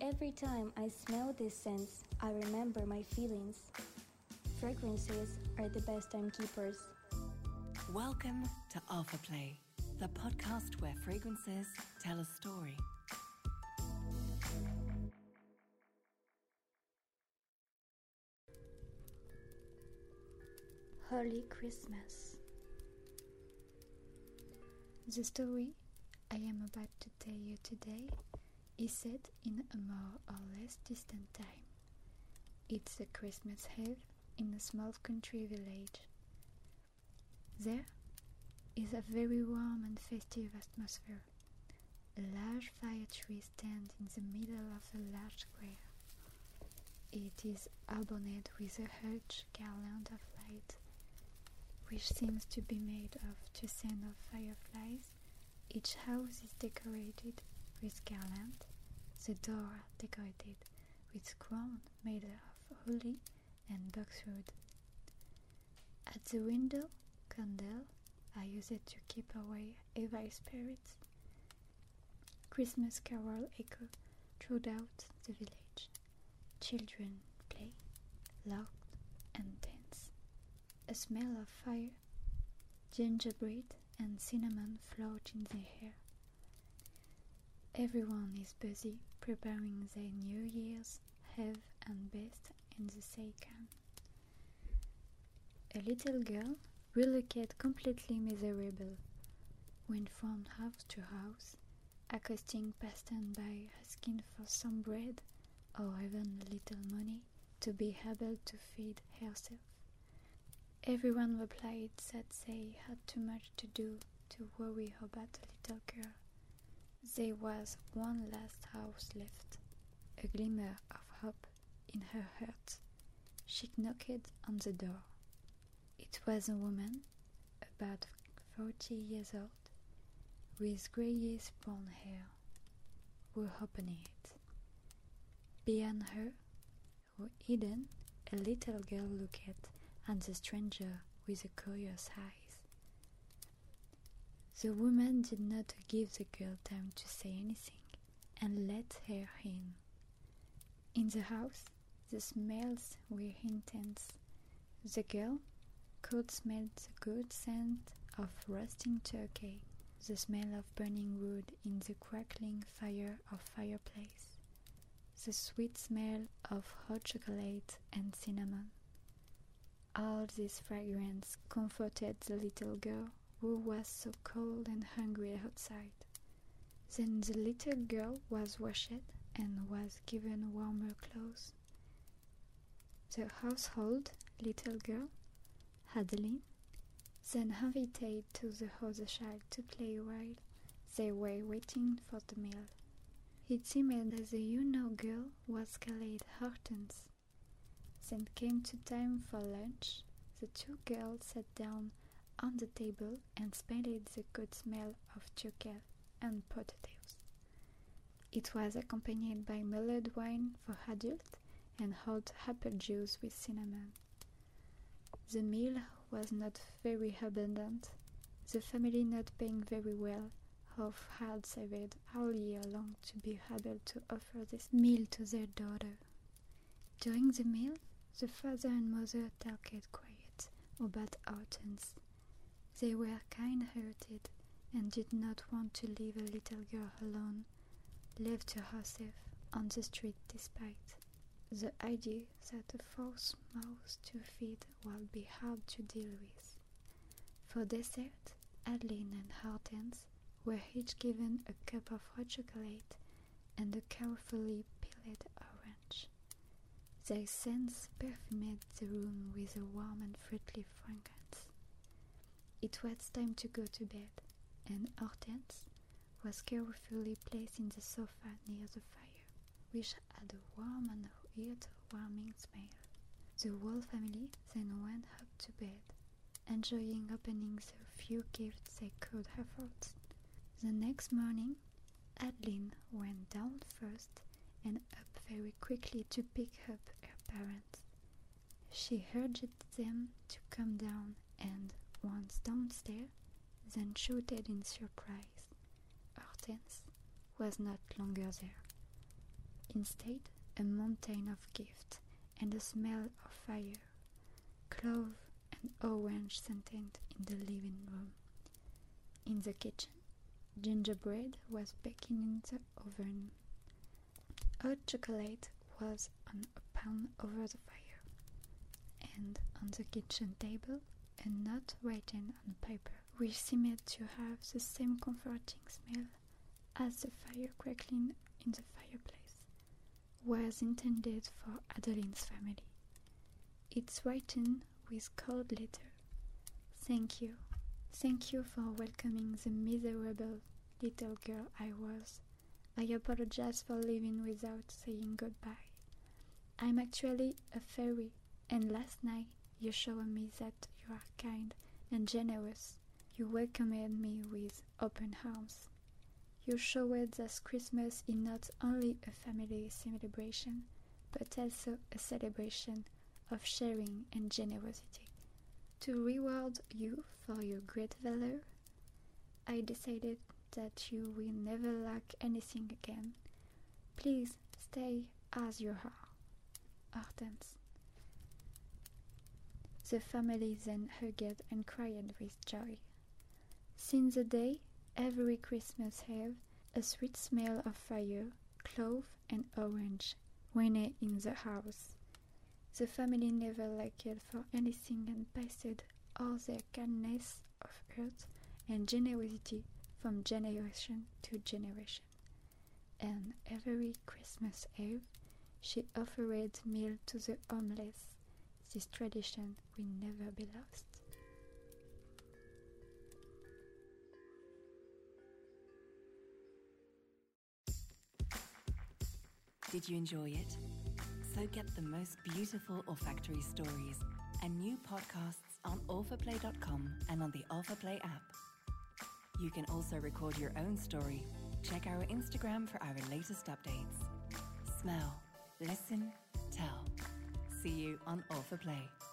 Every time I smell this scent, I remember my feelings. Fragrances are the best timekeepers. Welcome to Alpha Play, the podcast where fragrances tell a story. Holy Christmas. The story I am about to tell you today is set in a more or less distant time. It's a Christmas Eve in a small country village. There is a very warm and festive atmosphere. A large fire tree stands in the middle of a large square. It is adorned with a huge garland of light, which seems to be made of two of fireflies. Each house is decorated with garland, the door decorated with crown made of holly and boxwood. At the window, candle I use it to keep away evil spirits. Christmas carol echo throughout the village. Children play, laugh, and dance. A smell of fire, gingerbread, and cinnamon float in the air. Everyone is busy preparing their New Year's Eve and best in the second. A little girl relocated completely miserable, went from house to house, accosting passers-by asking for some bread or even a little money to be able to feed herself. Everyone replied that they had too much to do to worry about the little girl. There was one last house left, a glimmer of hope in her heart. She knocked on the door. It was a woman, about forty years old, with grayish brown hair, who opened it. Behind her, who hidden, a little girl looked at the stranger with a curious eyes. The woman did not give the girl time to say anything and let her in. In the house, the smells were intense. The girl could smell the good scent of roasting turkey, the smell of burning wood in the crackling fire of fireplace, the sweet smell of hot chocolate and cinnamon. All this fragrance comforted the little girl who was so cold and hungry outside. Then the little girl was washed and was given warmer clothes. The household little girl, Adeline, then invited to the other child to play while they were waiting for the meal. It seemed that the you-know girl was called Hortense. Then came to time for lunch. The two girls sat down on the table and smelled the good smell of turkey and potatoes. It was accompanied by mulled wine for adults and hot apple juice with cinnamon. The meal was not very abundant, the family not paying very well off had saved all year long to be able to offer this meal to their daughter. During the meal, the father and mother talked quiet about Hortense they were kind-hearted and did not want to leave a little girl alone, left to herself on the street despite the idea that a false mouth to feed will be hard to deal with. For dessert, Adeline and Hortense were each given a cup of hot chocolate and a carefully peeled orange. Their scents perfumed the room with a warm and fruity fragrance. It was time to go to bed, and Hortense was carefully placed in the sofa near the fire, which had a warm and heart-warming smell. The whole family then went up to bed, enjoying opening the few gifts they could afford. The next morning, Adeline went down first and up very quickly to pick up her parents. She urged them to come down and, downstairs, then shouted in surprise. Hortense was not longer there. instead a mountain of gifts and a smell of fire, clove and orange scented in the living room. In the kitchen, gingerbread was baking in the oven. Hot chocolate was on a pan over the fire, and on the kitchen table, a not written on paper which seemed to have the same comforting smell as the fire crackling in the fireplace, was intended for Adeline's family. It's written with cold letter. Thank you. Thank you for welcoming the miserable little girl I was. I apologize for leaving without saying goodbye. I'm actually a fairy, and last night you showed me that you are kind and generous. You welcomed me with open arms. You showed that Christmas is not only a family celebration, but also a celebration of sharing and generosity. To reward you for your great valor, I decided that you will never lack anything again. Please stay as you are. Hortense. The family then hugged and cried with joy. Since the day, every Christmas Eve, a sweet smell of fire, clove, and orange reigned in the house. The family never lacked for anything and passed all their kindness of heart and generosity from generation to generation. And every Christmas Eve, she offered meal to the homeless. This tradition will never be lost. Did you enjoy it? So get the most beautiful olfactory stories and new podcasts on authorplay.com and on the Authorplay app. You can also record your own story. Check our Instagram for our latest updates. Smell, listen, tell. See you on Authorplay.